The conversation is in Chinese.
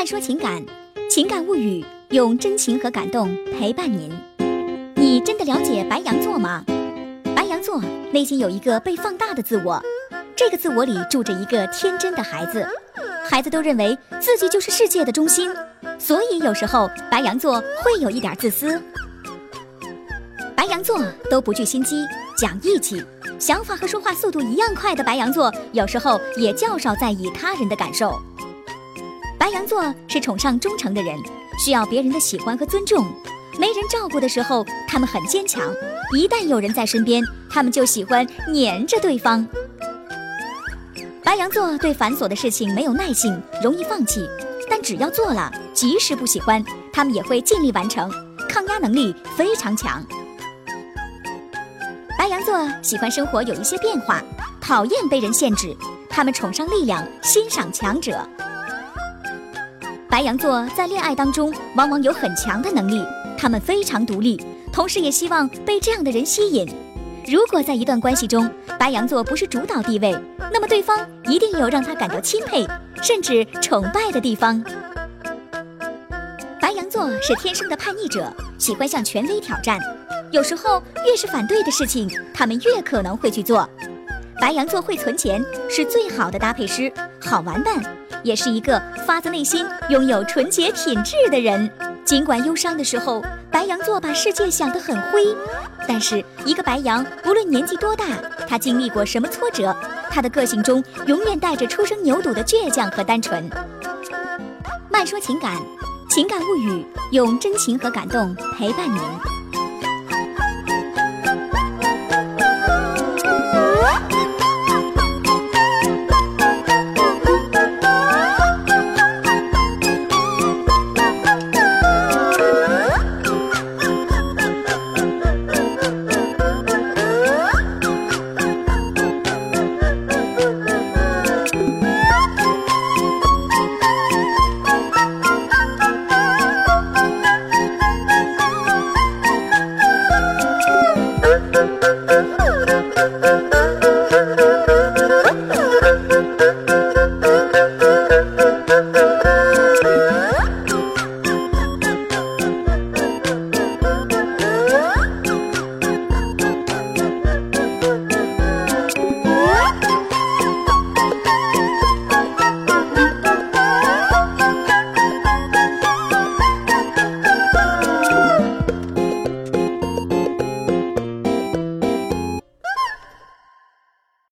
慢说情感，情感物语，用真情和感动陪伴您。你真的了解白羊座吗？白羊座内心有一个被放大的自我，这个自我里住着一个天真的孩子，孩子都认为自己就是世界的中心，所以有时候白羊座会有一点自私。白羊座都不惧心机，讲义气，想法和说话速度一样快的白羊座，有时候也较少在意他人的感受。白羊座是崇尚忠诚的人，需要别人的喜欢和尊重。没人照顾的时候，他们很坚强；一旦有人在身边，他们就喜欢黏着对方。白羊座对繁琐的事情没有耐性，容易放弃，但只要做了，即使不喜欢，他们也会尽力完成，抗压能力非常强。白羊座喜欢生活有一些变化，讨厌被人限制，他们崇尚力量，欣赏强者。白羊座在恋爱当中往往有很强的能力，他们非常独立，同时也希望被这样的人吸引。如果在一段关系中，白羊座不是主导地位，那么对方一定有让他感到钦佩甚至崇拜的地方。白羊座是天生的叛逆者，喜欢向权威挑战，有时候越是反对的事情，他们越可能会去做。白羊座会存钱，是最好的搭配师，好玩伴。也是一个发自内心拥有纯洁品质的人。尽管忧伤的时候，白羊座把世界想得很灰，但是一个白羊无论年纪多大，他经历过什么挫折，他的个性中永远带着初生牛犊的倔强和单纯。慢说情感，情感物语，用真情和感动陪伴您。